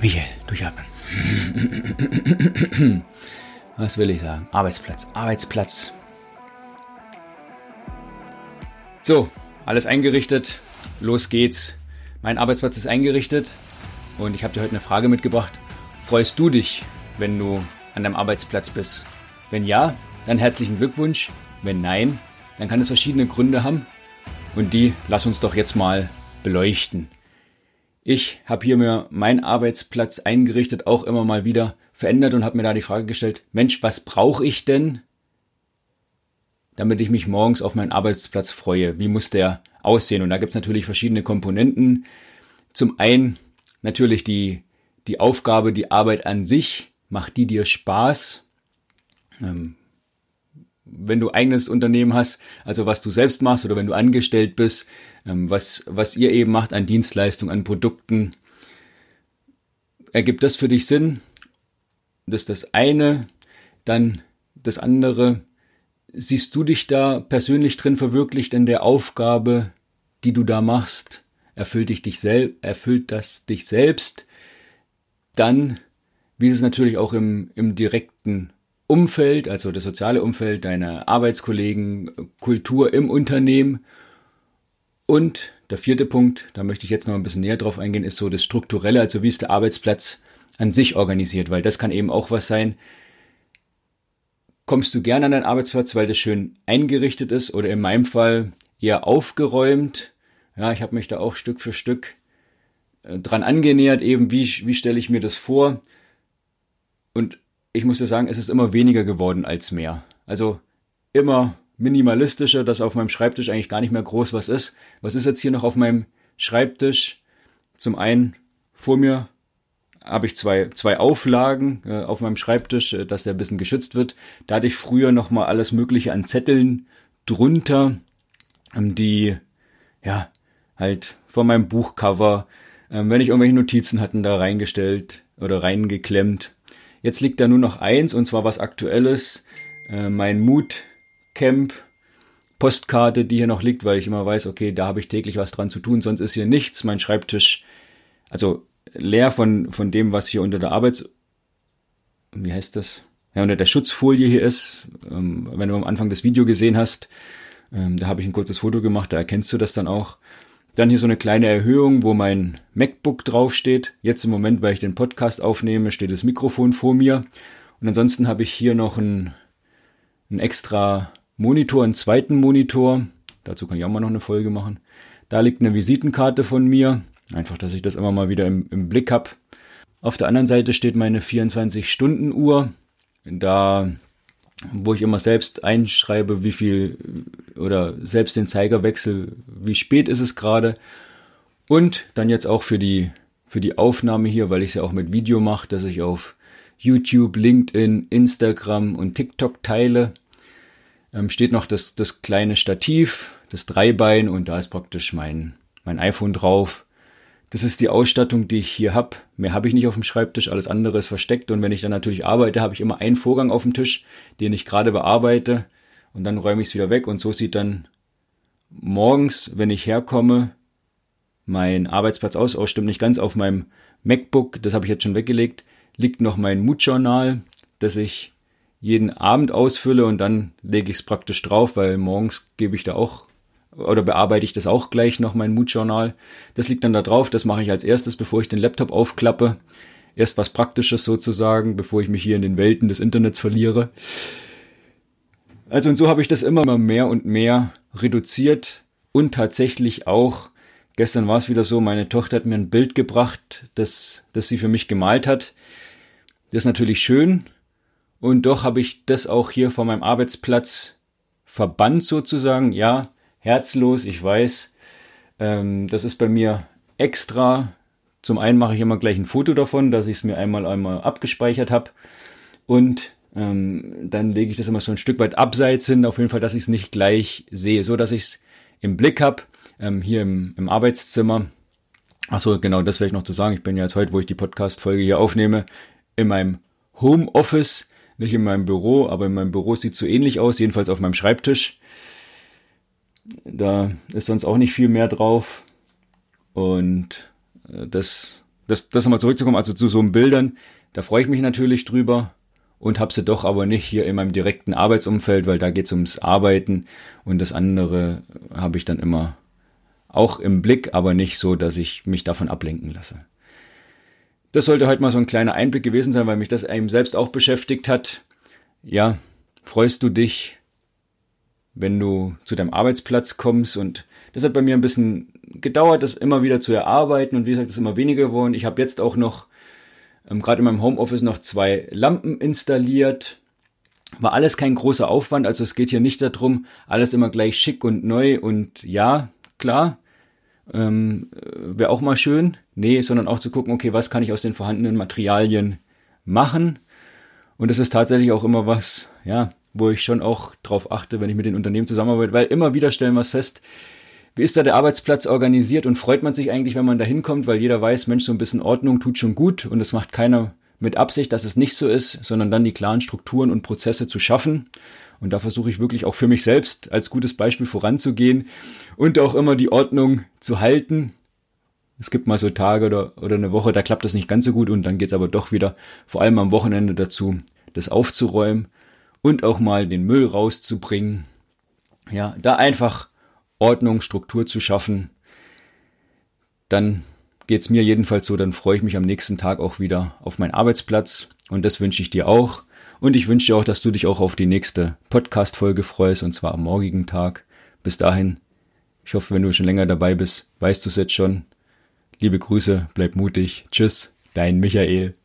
Michael, durchatmen. Was will ich sagen? Arbeitsplatz, Arbeitsplatz. So, alles eingerichtet. Los geht's. Mein Arbeitsplatz ist eingerichtet und ich habe dir heute eine Frage mitgebracht. Freust du dich, wenn du an deinem Arbeitsplatz bist? Wenn ja, dann herzlichen Glückwunsch. Wenn nein, dann kann es verschiedene Gründe haben und die lass uns doch jetzt mal beleuchten. Ich habe hier mir meinen Arbeitsplatz eingerichtet, auch immer mal wieder verändert und habe mir da die Frage gestellt, Mensch, was brauche ich denn, damit ich mich morgens auf meinen Arbeitsplatz freue? Wie muss der aussehen? Und da gibt es natürlich verschiedene Komponenten. Zum einen natürlich die, die Aufgabe, die Arbeit an sich. Macht die dir Spaß? Ähm, wenn du eigenes Unternehmen hast, also was du selbst machst oder wenn du angestellt bist, ähm, was, was ihr eben macht an Dienstleistungen, an Produkten, ergibt das für dich Sinn? Das ist das eine. Dann das andere, siehst du dich da persönlich drin verwirklicht in der Aufgabe, die du da machst? Erfüllt dich dich selbst, erfüllt das dich selbst? Dann, wie es natürlich auch im, im direkten Umfeld, also das soziale Umfeld, deine Arbeitskollegen, Kultur im Unternehmen. Und der vierte Punkt, da möchte ich jetzt noch ein bisschen näher drauf eingehen, ist so das Strukturelle, also wie ist der Arbeitsplatz an sich organisiert, weil das kann eben auch was sein. Kommst du gern an deinen Arbeitsplatz, weil das schön eingerichtet ist oder in meinem Fall eher aufgeräumt? Ja, ich habe mich da auch Stück für Stück äh, dran angenähert, eben wie, wie stelle ich mir das vor? Und ich muss dir sagen, es ist immer weniger geworden als mehr. Also immer minimalistischer, dass auf meinem Schreibtisch eigentlich gar nicht mehr groß was ist. Was ist jetzt hier noch auf meinem Schreibtisch? Zum einen vor mir habe ich zwei, zwei Auflagen äh, auf meinem Schreibtisch, äh, dass der ein bisschen geschützt wird. Da hatte ich früher noch mal alles Mögliche an Zetteln drunter, ähm, die ja halt von meinem Buchcover, ähm, wenn ich irgendwelche Notizen hatten, da reingestellt oder reingeklemmt. Jetzt liegt da nur noch eins, und zwar was Aktuelles. Äh, mein Mood Camp Postkarte, die hier noch liegt, weil ich immer weiß, okay, da habe ich täglich was dran zu tun, sonst ist hier nichts. Mein Schreibtisch, also leer von, von dem, was hier unter der Arbeits... Wie heißt das? Ja, unter der Schutzfolie hier ist. Ähm, wenn du am Anfang das Video gesehen hast, ähm, da habe ich ein kurzes Foto gemacht, da erkennst du das dann auch. Dann hier so eine kleine Erhöhung, wo mein MacBook draufsteht. Jetzt im Moment, weil ich den Podcast aufnehme, steht das Mikrofon vor mir. Und ansonsten habe ich hier noch einen, einen extra Monitor, einen zweiten Monitor. Dazu kann ich auch mal noch eine Folge machen. Da liegt eine Visitenkarte von mir. Einfach, dass ich das immer mal wieder im, im Blick habe. Auf der anderen Seite steht meine 24-Stunden-Uhr. Da wo ich immer selbst einschreibe, wie viel oder selbst den Zeigerwechsel, wie spät ist es gerade. Und dann jetzt auch für die, für die Aufnahme hier, weil ich es ja auch mit Video mache, dass ich auf YouTube, LinkedIn, Instagram und TikTok teile, ähm, steht noch das, das kleine Stativ, das Dreibein und da ist praktisch mein, mein iPhone drauf das ist die Ausstattung, die ich hier habe. Mehr habe ich nicht auf dem Schreibtisch, alles andere ist versteckt. Und wenn ich dann natürlich arbeite, habe ich immer einen Vorgang auf dem Tisch, den ich gerade bearbeite. Und dann räume ich es wieder weg. Und so sieht dann morgens, wenn ich herkomme, mein Arbeitsplatz aus. Oh, stimmt nicht ganz. Auf meinem MacBook, das habe ich jetzt schon weggelegt, liegt noch mein Mood-Journal, das ich jeden Abend ausfülle und dann lege ich es praktisch drauf, weil morgens gebe ich da auch oder bearbeite ich das auch gleich noch, mein Mood-Journal. Das liegt dann da drauf, das mache ich als erstes, bevor ich den Laptop aufklappe. Erst was Praktisches sozusagen, bevor ich mich hier in den Welten des Internets verliere. Also und so habe ich das immer mehr und mehr reduziert und tatsächlich auch, gestern war es wieder so, meine Tochter hat mir ein Bild gebracht, das, das sie für mich gemalt hat. Das ist natürlich schön und doch habe ich das auch hier vor meinem Arbeitsplatz verbannt sozusagen. Ja, herzlos, ich weiß. Ähm, das ist bei mir extra. Zum einen mache ich immer gleich ein Foto davon, dass ich es mir einmal einmal abgespeichert habe. Und ähm, dann lege ich das immer so ein Stück weit abseits hin, auf jeden Fall, dass ich es nicht gleich sehe, so dass ich es im Blick habe, ähm, hier im, im Arbeitszimmer. Achso, genau, das werde ich noch zu sagen. Ich bin ja jetzt heute, wo ich die Podcast-Folge hier aufnehme, in meinem Homeoffice, nicht in meinem Büro, aber in meinem Büro sieht es so ähnlich aus, jedenfalls auf meinem Schreibtisch. Da ist sonst auch nicht viel mehr drauf. Und äh, das, das, das nochmal zurückzukommen, also zu so einem Bildern, da freue ich mich natürlich drüber und habe sie doch aber nicht hier in meinem direkten Arbeitsumfeld, weil da geht es ums Arbeiten und das andere habe ich dann immer auch im Blick, aber nicht so, dass ich mich davon ablenken lasse. Das sollte heute mal so ein kleiner Einblick gewesen sein, weil mich das einem selbst auch beschäftigt hat. Ja, freust du dich, wenn du zu deinem Arbeitsplatz kommst und das hat bei mir ein bisschen gedauert, das immer wieder zu erarbeiten und wie gesagt, das ist immer weniger geworden. Ich habe jetzt auch noch ähm, gerade in meinem Homeoffice noch zwei Lampen installiert. War alles kein großer Aufwand, also es geht hier nicht darum, alles immer gleich schick und neu und ja, klar, ähm, wäre auch mal schön. Nee, sondern auch zu gucken, okay, was kann ich aus den vorhandenen Materialien machen? Und das ist tatsächlich auch immer was, ja, wo ich schon auch drauf achte, wenn ich mit den Unternehmen zusammenarbeite, weil immer wieder stellen wir es fest, wie ist da der Arbeitsplatz organisiert und freut man sich eigentlich, wenn man da hinkommt, weil jeder weiß, Mensch, so ein bisschen Ordnung tut schon gut und es macht keiner mit Absicht, dass es nicht so ist, sondern dann die klaren Strukturen und Prozesse zu schaffen. Und da versuche ich wirklich auch für mich selbst als gutes Beispiel voranzugehen und auch immer die Ordnung zu halten. Es gibt mal so Tage oder, oder eine Woche, da klappt das nicht ganz so gut und dann geht's aber doch wieder, vor allem am Wochenende dazu, das aufzuräumen und auch mal den Müll rauszubringen. Ja, da einfach Ordnung, Struktur zu schaffen, dann geht's mir jedenfalls so, dann freue ich mich am nächsten Tag auch wieder auf meinen Arbeitsplatz und das wünsche ich dir auch. Und ich wünsche dir auch, dass du dich auch auf die nächste Podcast-Folge freust und zwar am morgigen Tag. Bis dahin, ich hoffe, wenn du schon länger dabei bist, weißt du es jetzt schon. Liebe Grüße, bleib mutig. Tschüss, dein Michael.